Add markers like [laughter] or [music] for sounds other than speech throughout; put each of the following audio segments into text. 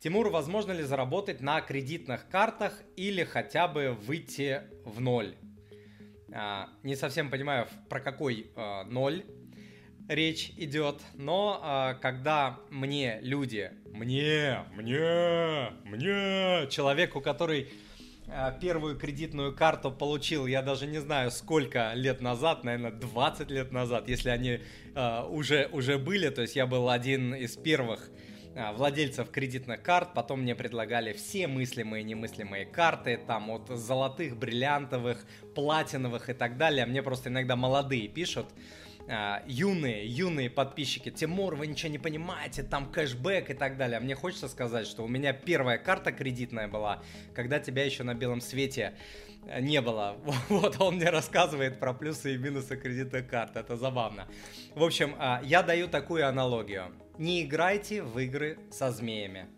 Тимур, возможно ли заработать на кредитных картах или хотя бы выйти в ноль? А, не совсем понимаю, про какой а, ноль речь идет, но а, когда мне люди, мне, мне, мне, человеку, который первую кредитную карту получил, я даже не знаю сколько лет назад, наверное, 20 лет назад, если они а, уже, уже были, то есть я был один из первых владельцев кредитных карт, потом мне предлагали все мыслимые и немыслимые карты, там от золотых, бриллиантовых, платиновых и так далее, мне просто иногда молодые пишут, а, юные, юные подписчики, Тимур, вы ничего не понимаете, там кэшбэк и так далее. Мне хочется сказать, что у меня первая карта кредитная была, когда тебя еще на белом свете э, не было. [laughs] Вот он мне рассказывает про плюсы и минусы кредитных карт, это забавно. В общем, а, я даю такую аналогию. Не играйте в игры со змеями.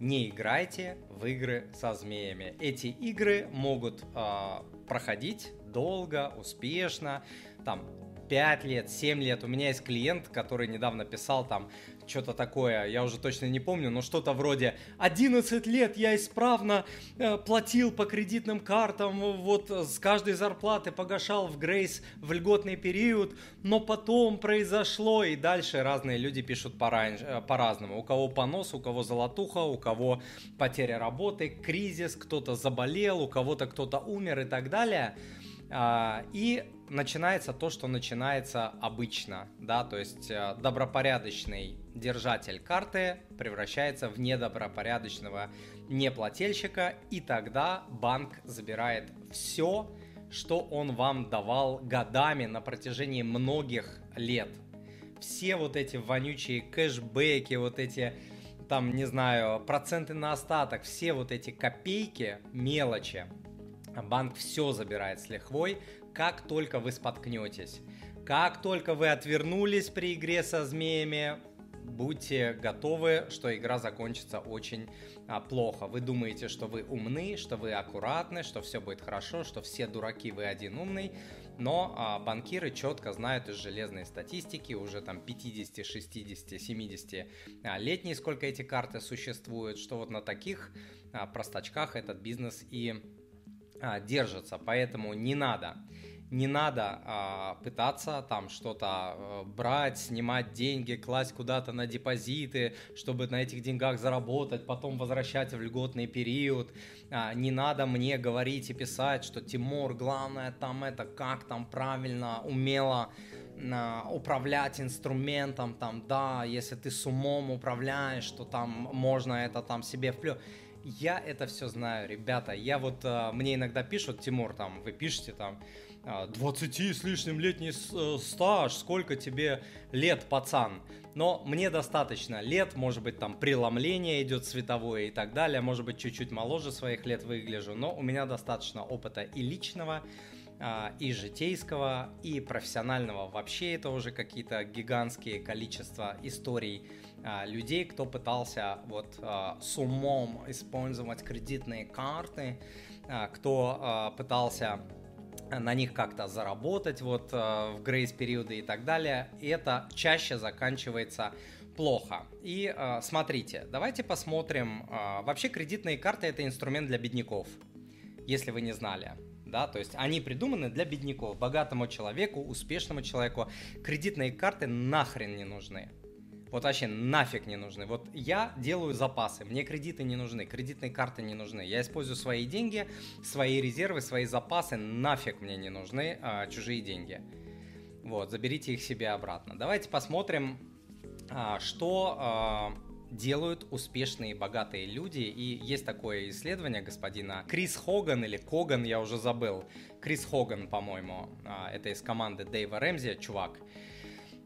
Не играйте в игры со змеями. Эти игры могут э, проходить долго, успешно, там 5 лет, 7 лет. У меня есть клиент, который недавно писал там что-то такое, я уже точно не помню, но что-то вроде 11 лет я исправно э, платил по кредитным картам, вот с каждой зарплаты погашал в Грейс в льготный период, но потом произошло, и дальше разные люди пишут э, по-разному. У кого понос, у кого золотуха, у кого потеря работы, кризис, кто-то заболел, у кого-то кто-то умер и так далее. А, и начинается то, что начинается обычно, да, то есть э, добропорядочный держатель карты превращается в недобропорядочного неплательщика, и тогда банк забирает все, что он вам давал годами на протяжении многих лет. Все вот эти вонючие кэшбэки, вот эти там, не знаю, проценты на остаток, все вот эти копейки, мелочи, банк все забирает с лихвой, как только вы споткнетесь. Как только вы отвернулись при игре со змеями, будьте готовы, что игра закончится очень а, плохо. Вы думаете, что вы умны, что вы аккуратны, что все будет хорошо, что все дураки, вы один умный, но а, банкиры четко знают из железной статистики, уже там 50, 60, 70 а, летней, сколько эти карты существуют, что вот на таких а, простачках этот бизнес и а, держится, поэтому не надо. Не надо а, пытаться там что-то а, брать, снимать деньги, класть куда-то на депозиты, чтобы на этих деньгах заработать, потом возвращать в льготный период. А, не надо мне говорить и писать, что Тимур, главное там это как там правильно, умело а, управлять инструментом, там, да, если ты с умом управляешь, то там можно это там себе вплю я это все знаю, ребята. Я вот, а, мне иногда пишут, Тимур, там, вы пишете там, 20 а, с лишним летний э, стаж, сколько тебе лет, пацан. Но мне достаточно лет, может быть, там преломление идет световое и так далее, может быть, чуть-чуть моложе своих лет выгляжу, но у меня достаточно опыта и личного, и житейского, и профессионального. Вообще это уже какие-то гигантские количества историй а, людей, кто пытался вот а, с умом использовать кредитные карты, кто пытался на них как-то заработать вот в грейс-периоды и так далее. И это чаще заканчивается плохо. И смотрите, давайте посмотрим. Вообще кредитные карты это инструмент для бедняков, если вы не знали да, то есть они придуманы для бедняков, богатому человеку, успешному человеку. Кредитные карты нахрен не нужны. Вот вообще нафиг не нужны. Вот я делаю запасы, мне кредиты не нужны, кредитные карты не нужны. Я использую свои деньги, свои резервы, свои запасы, нафиг мне не нужны а, чужие деньги. Вот, заберите их себе обратно. Давайте посмотрим, а, что а, делают успешные богатые люди. И есть такое исследование господина Крис Хоган или Коган, я уже забыл. Крис Хоган, по-моему, а, это из команды Дэйва Рэмзи, чувак.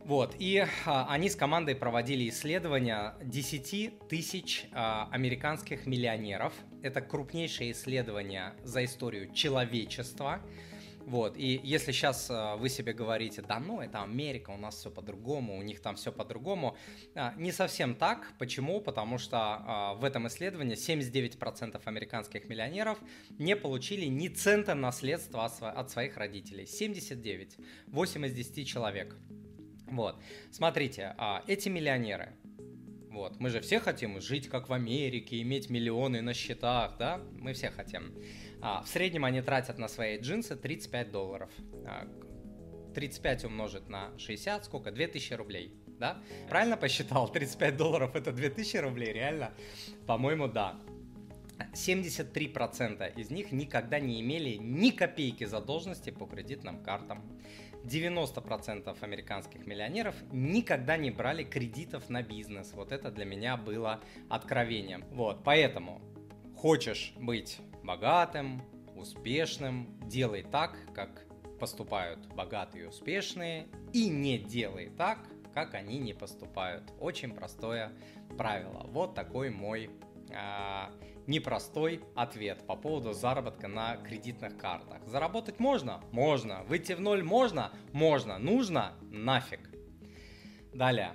Вот, и а, они с командой проводили исследования 10 тысяч а, американских миллионеров. Это крупнейшее исследование за историю человечества. Вот, и если сейчас э, вы себе говорите, да ну, это Америка, у нас все по-другому, у них там все по-другому, э, не совсем так. Почему? Потому что э, в этом исследовании 79% американских миллионеров не получили ни цента наследства от своих родителей. 79. 8 из 10 человек. Вот, смотрите, эти миллионеры, Вот. Мы же все хотим жить как в Америке, иметь миллионы на счетах, да? Мы все хотим. А, в среднем они тратят на свои джинсы 35 долларов. А, 35 умножить на 60, сколько? 2000 рублей, да? Правильно посчитал? 35 долларов это 2000 рублей, реально? По-моему, да. 73% из них никогда не имели ни копейки задолженности по кредитным картам. 90% американских миллионеров никогда не брали кредитов на бизнес. Вот это для меня было откровением. Вот, поэтому хочешь быть богатым, успешным, делай так, как поступают богатые и успешные, и не делай так, как они не поступают. Очень простое правило. Вот такой мой непростой ответ по поводу заработка на кредитных картах. Заработать можно? Можно. Выйти в ноль можно? Можно. Нужно? Нафиг. Далее.